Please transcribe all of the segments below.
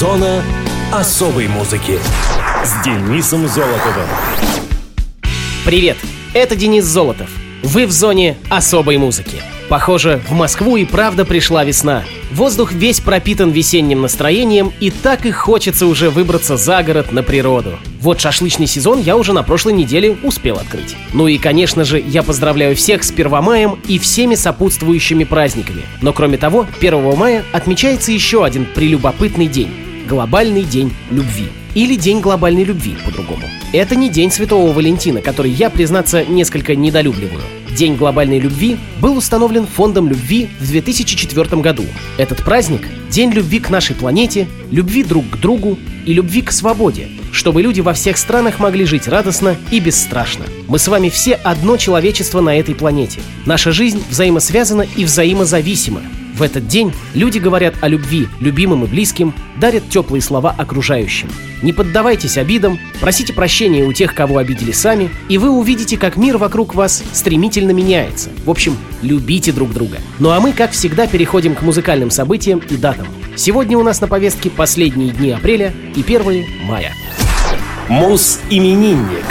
Зона особой музыки с Денисом Золотовым. Привет, это Денис Золотов. Вы в зоне особой музыки. Похоже, в Москву и правда пришла весна. Воздух весь пропитан весенним настроением, и так и хочется уже выбраться за город на природу. Вот шашлычный сезон я уже на прошлой неделе успел открыть. Ну и, конечно же, я поздравляю всех с Первомаем и всеми сопутствующими праздниками. Но кроме того, 1 мая отмечается еще один прелюбопытный день – Глобальный день любви. Или День глобальной любви, по-другому. Это не День Святого Валентина, который я, признаться, несколько недолюбливаю. День глобальной любви был установлен Фондом любви в 2004 году. Этот праздник – день любви к нашей планете, любви друг к другу и любви к свободе, чтобы люди во всех странах могли жить радостно и бесстрашно. Мы с вами все одно человечество на этой планете. Наша жизнь взаимосвязана и взаимозависима. В этот день люди говорят о любви любимым и близким, дарят теплые слова окружающим. Не поддавайтесь обидам, просите прощения у тех, кого обидели сами, и вы увидите, как мир вокруг вас стремительно меняется. В общем, любите друг друга. Ну а мы, как всегда, переходим к музыкальным событиям и датам. Сегодня у нас на повестке последние дни апреля и 1 мая. Мус-именинник.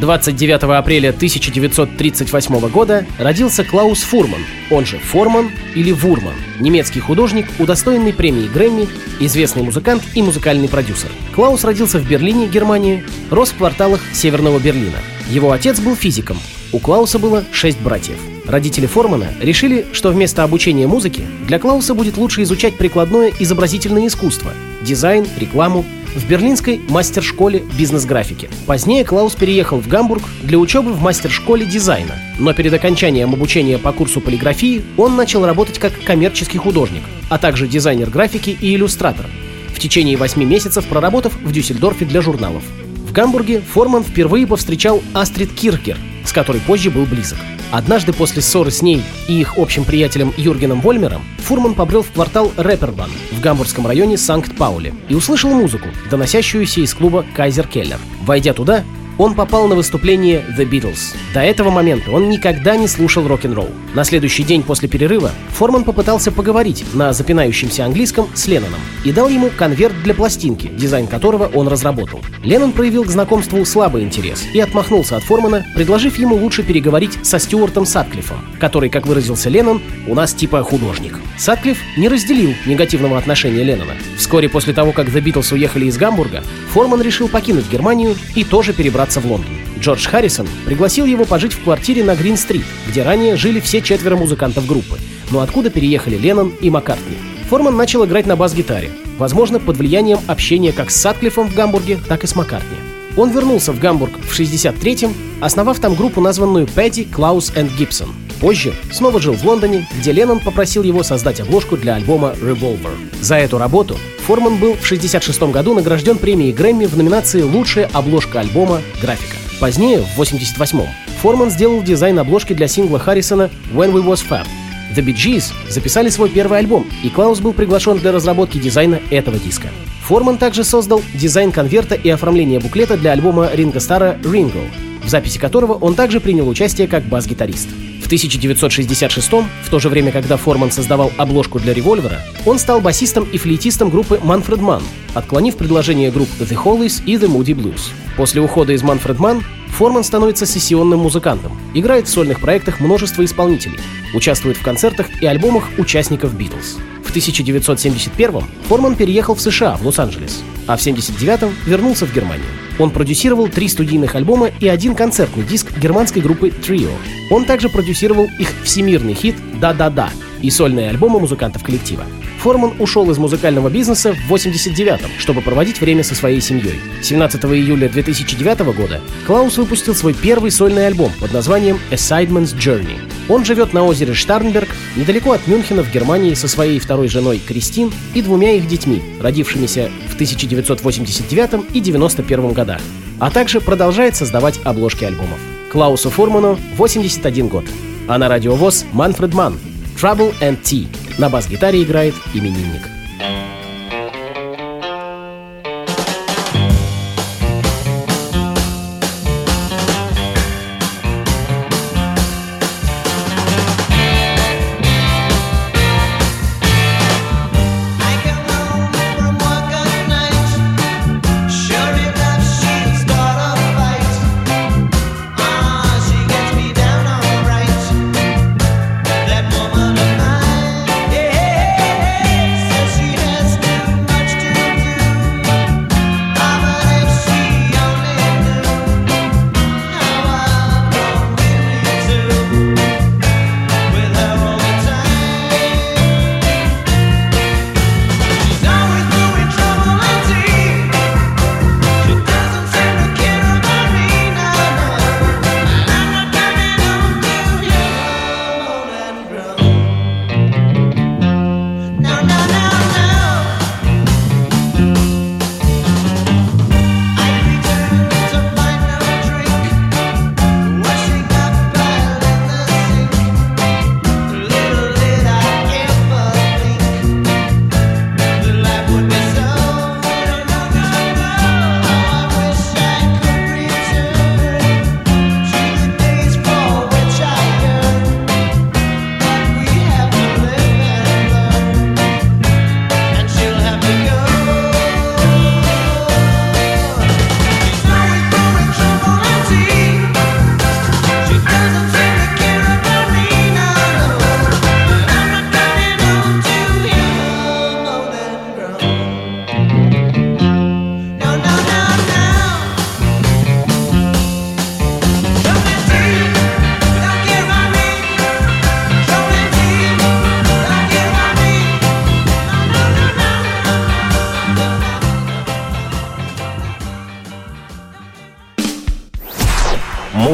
29 апреля 1938 года родился Клаус Фурман, он же Форман или Вурман, немецкий художник, удостоенный премии Грэмми, известный музыкант и музыкальный продюсер. Клаус родился в Берлине, Германия, рос в кварталах Северного Берлина. Его отец был физиком. У Клауса было шесть братьев. Родители Формана решили, что вместо обучения музыке для Клауса будет лучше изучать прикладное изобразительное искусство, дизайн, рекламу, в берлинской мастер-школе бизнес-графики. Позднее Клаус переехал в Гамбург для учебы в мастер-школе дизайна. Но перед окончанием обучения по курсу полиграфии он начал работать как коммерческий художник, а также дизайнер графики и иллюстратор. В течение восьми месяцев проработав в Дюссельдорфе для журналов. В Гамбурге Форман впервые повстречал Астрид Киркер, с которой позже был близок. Однажды после ссоры с ней и их общим приятелем Юргеном Вольмером Фурман побрел в квартал Рэпербан в гамбургском районе Санкт-Пауле и услышал музыку, доносящуюся из клуба Кайзер Келлер. Войдя туда, он попал на выступление The Beatles. До этого момента он никогда не слушал рок-н-ролл. На следующий день после перерыва Форман попытался поговорить на запинающемся английском с Ленноном и дал ему конверт для пластинки, дизайн которого он разработал. Леннон проявил к знакомству слабый интерес и отмахнулся от Формана, предложив ему лучше переговорить со Стюартом Сатклиффом, который, как выразился Леннон, у нас типа художник. Сатклифф не разделил негативного отношения Леннона. Вскоре после того, как The Beatles уехали из Гамбурга, Форман решил покинуть Германию и тоже перебраться в Лондон. Джордж Харрисон пригласил его пожить в квартире на Грин-стрит, где ранее жили все четверо музыкантов группы, но откуда переехали Леннон и Маккартни. Форман начал играть на бас-гитаре, возможно, под влиянием общения как с Сатклиффом в Гамбурге, так и с Маккартни. Он вернулся в Гамбург в 63-м, основав там группу, названную Пэдди, Клаус и Гибсон. Позже снова жил в Лондоне, где Леннон попросил его создать обложку для альбома Revolver. За эту работу Форман был в 66 году награжден премией Грэмми в номинации «Лучшая обложка альбома. Графика». Позднее, в 88-м, Форман сделал дизайн обложки для сингла Харрисона «When We Was Fab», The Bee Gees записали свой первый альбом, и Клаус был приглашен для разработки дизайна этого диска. Форман также создал дизайн конверта и оформление буклета для альбома Ринго Стара «Ринго», в записи которого он также принял участие как бас-гитарист. В 1966 в то же время, когда Форман создавал обложку для «Револьвера», он стал басистом и флейтистом группы Manfred Mann, отклонив предложение групп The Hollies и The Moody Blues. После ухода из Manfred Mann Форман становится сессионным музыкантом, играет в сольных проектах множество исполнителей, участвует в концертах и альбомах участников Битлз. В 1971 Форман переехал в США, в Лос-Анджелес, а в 1979 вернулся в Германию. Он продюсировал три студийных альбома и один концертный диск германской группы Trio. Он также продюсировал их всемирный хит «Да-да-да» и сольные альбомы музыкантов коллектива. Форман ушел из музыкального бизнеса в 89-м, чтобы проводить время со своей семьей. 17 июля 2009 года Клаус выпустил свой первый сольный альбом под названием «A Sideman's Journey». Он живет на озере Штарнберг, недалеко от Мюнхена в Германии со своей второй женой Кристин и двумя их детьми, родившимися в 1989 и 91 годах, а также продолжает создавать обложки альбомов. Клаусу Форману 81 год, а на радиовоз Манфред Манн Trouble and Tea. На бас-гитаре играет именинник.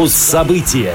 Фокус события.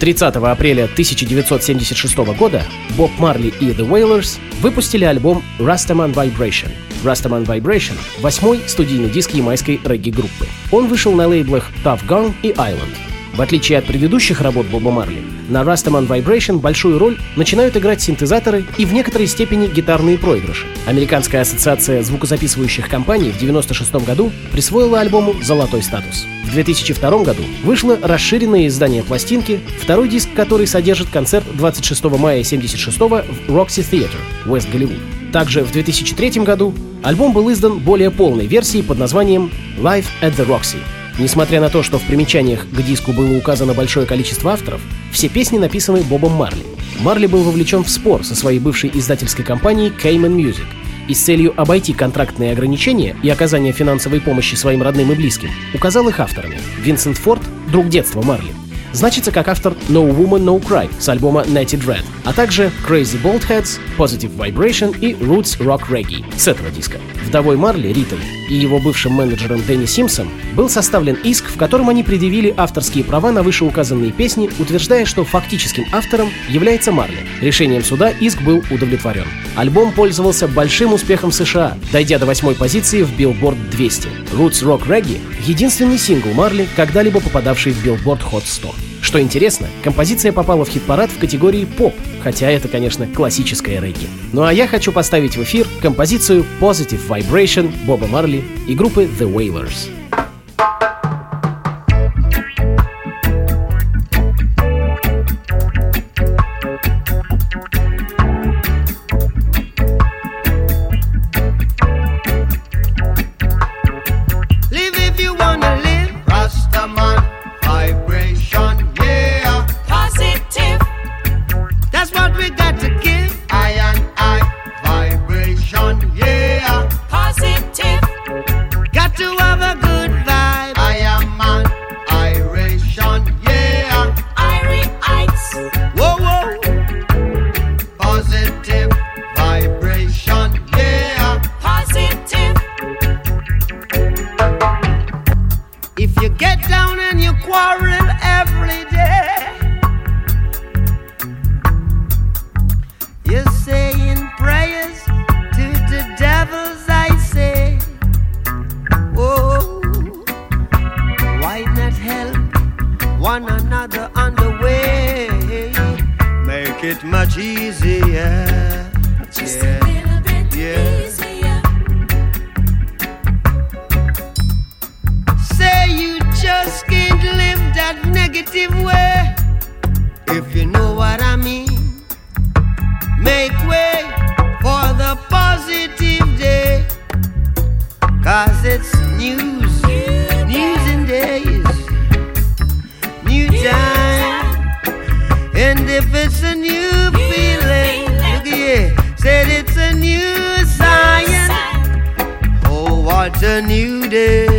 30 апреля 1976 года Боб Марли и The Wailers выпустили альбом Rastaman Vibration. Rastaman Vibration — восьмой студийный диск ямайской регги-группы. Он вышел на лейблах Tough Gun и Island. В отличие от предыдущих работ Боба Марли, на Rastaman Vibration большую роль начинают играть синтезаторы и в некоторой степени гитарные проигрыши. Американская ассоциация звукозаписывающих компаний в 1996 году присвоила альбому золотой статус. В 2002 году вышло расширенное издание пластинки, второй диск который содержит концерт 26 мая 1976 в Roxy Theatre, West Голливуд. Также в 2003 году альбом был издан более полной версией под названием Live at the Roxy, Несмотря на то, что в примечаниях к диску было указано большое количество авторов, все песни написаны Бобом Марли. Марли был вовлечен в спор со своей бывшей издательской компанией Cayman Music и с целью обойти контрактные ограничения и оказания финансовой помощи своим родным и близким, указал их авторами. Винсент Форд, друг детства Марли, значится как автор No Woman No Cry с альбома Natty Dread, а также Crazy Bald Heads, Positive Vibration и Roots Rock Reggae с этого диска. Вдовой Марли, Ритой, и его бывшим менеджером Дэнни Симпсом был составлен иск, в котором они предъявили авторские права на вышеуказанные песни, утверждая, что фактическим автором является Марли. Решением суда иск был удовлетворен. Альбом пользовался большим успехом в США, дойдя до восьмой позиции в Billboard 200. Roots Rock Reggae — единственный сингл Марли, когда-либо попадавший в Billboard Hot 100. Что интересно, композиция попала в хит-парад в категории поп, хотя это, конечно, классическая регги. Ну а я хочу поставить в эфир композицию Positive Vibration Боба Марли и группы The Wailers. You get down and you quarrel every day. You're saying prayers to the devils, I say. Oh, why not help one another on the way? Make it much easier. Just yeah. a little bit. Yeah. live that negative way, if you know what I mean. Make way for the positive day, cause it's news, news and days, new time. And if it's a new feeling, look at yeah, said it's a new science. Oh, what a new day.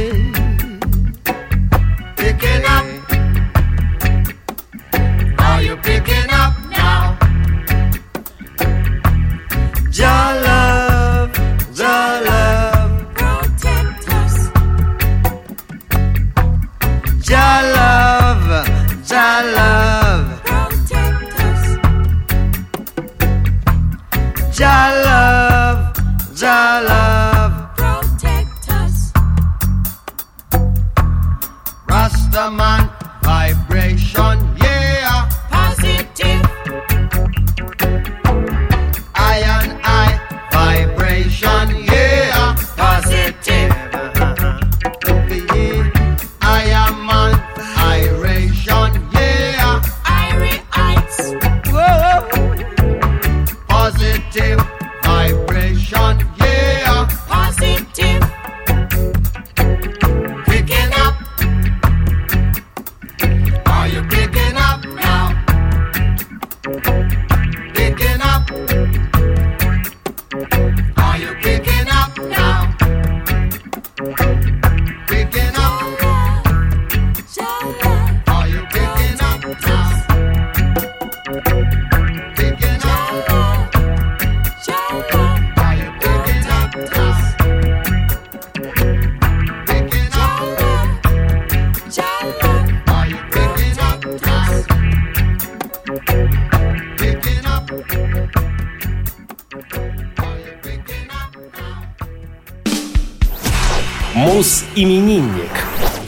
Мус-именинник.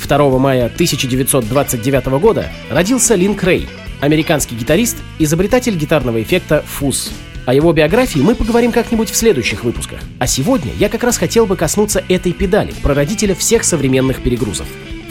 2 мая 1929 года родился Линк Рэй, американский гитарист, изобретатель гитарного эффекта фуз. О его биографии мы поговорим как-нибудь в следующих выпусках. А сегодня я как раз хотел бы коснуться этой педали, прародителя всех современных перегрузов.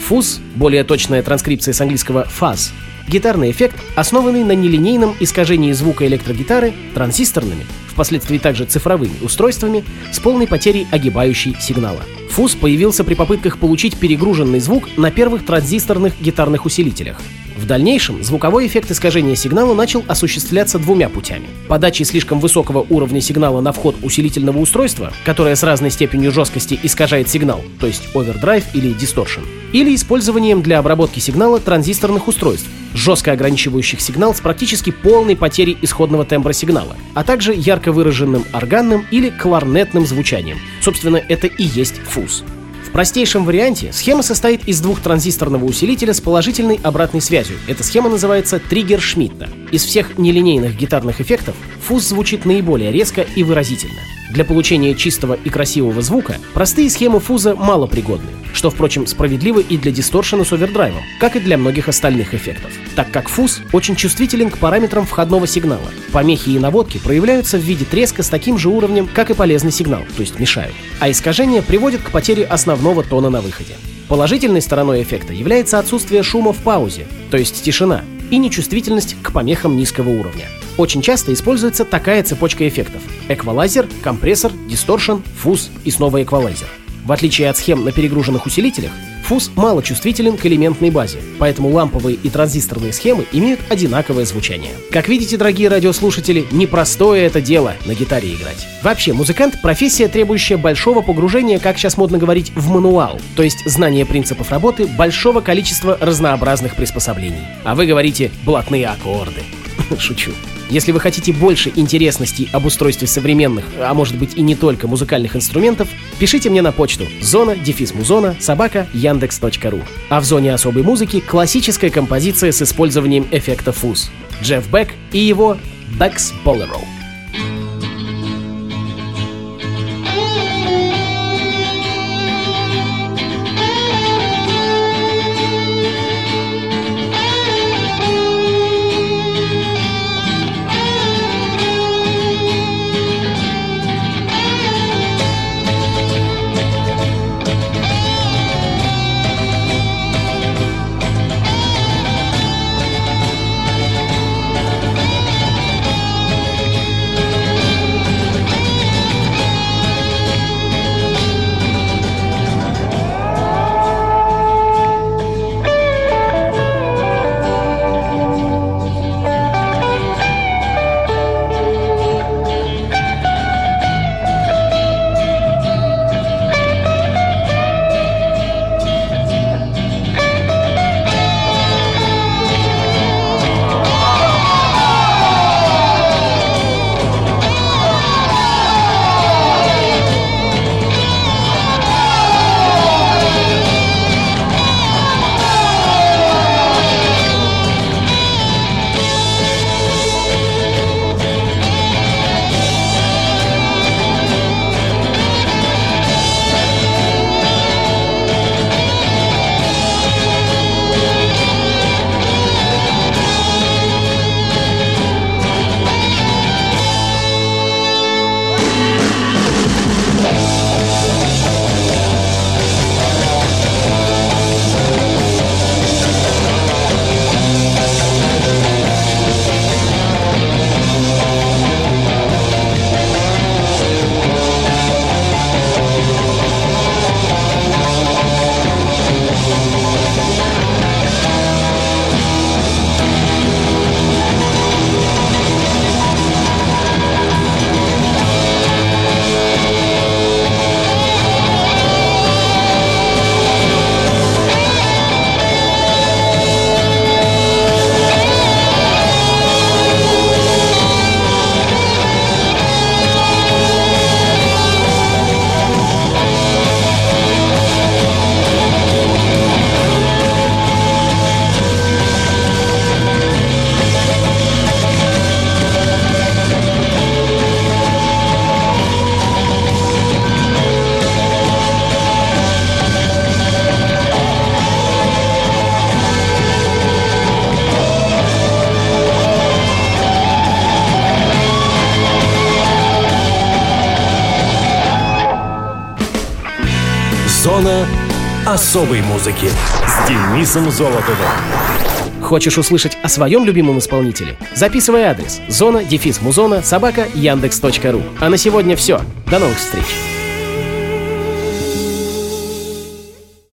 Фуз, более точная транскрипция с английского фаз, гитарный эффект, основанный на нелинейном искажении звука электрогитары транзисторными, впоследствии также цифровыми устройствами с полной потерей огибающей сигнала. Фуз появился при попытках получить перегруженный звук на первых транзисторных гитарных усилителях. В дальнейшем звуковой эффект искажения сигнала начал осуществляться двумя путями. Подачей слишком высокого уровня сигнала на вход усилительного устройства, которое с разной степенью жесткости искажает сигнал, то есть овердрайв или дисторшн, или использованием для обработки сигнала транзисторных устройств, жестко ограничивающих сигнал с практически полной потерей исходного тембра сигнала, а также ярко выраженным органным или кларнетным звучанием. Собственно, это и есть фуз. В простейшем варианте схема состоит из двух транзисторного усилителя с положительной обратной связью. Эта схема называется триггер Шмидта. Из всех нелинейных гитарных эффектов фуз звучит наиболее резко и выразительно. Для получения чистого и красивого звука простые схемы фуза малопригодны, что, впрочем, справедливо и для дисторшена с овердрайвом, как и для многих остальных эффектов, так как фуз очень чувствителен к параметрам входного сигнала. Помехи и наводки проявляются в виде треска с таким же уровнем, как и полезный сигнал, то есть мешают, а искажение приводит к потере основного тона на выходе. Положительной стороной эффекта является отсутствие шума в паузе, то есть тишина, и нечувствительность к помехам низкого уровня. Очень часто используется такая цепочка эффектов. Эквалайзер, компрессор, дисторшн, фуз и снова эквалайзер. В отличие от схем на перегруженных усилителях, фуз мало чувствителен к элементной базе, поэтому ламповые и транзисторные схемы имеют одинаковое звучание. Как видите, дорогие радиослушатели, непростое это дело на гитаре играть. Вообще, музыкант — профессия, требующая большого погружения, как сейчас модно говорить, в мануал, то есть знание принципов работы большого количества разнообразных приспособлений. А вы говорите «блатные аккорды». Шучу. Если вы хотите больше интересностей об устройстве современных, а может быть и не только музыкальных инструментов, пишите мне на почту зона дефис музона собака яндекс.ру. А в зоне особой музыки классическая композиция с использованием эффекта фуз. Джефф Бек и его Beck's Bolero. Зона особой музыки с Денисом Золотовым. Хочешь услышать о своем любимом исполнителе? Записывай адрес зона дефис музона собака яндекс.ру. А на сегодня все. До новых встреч!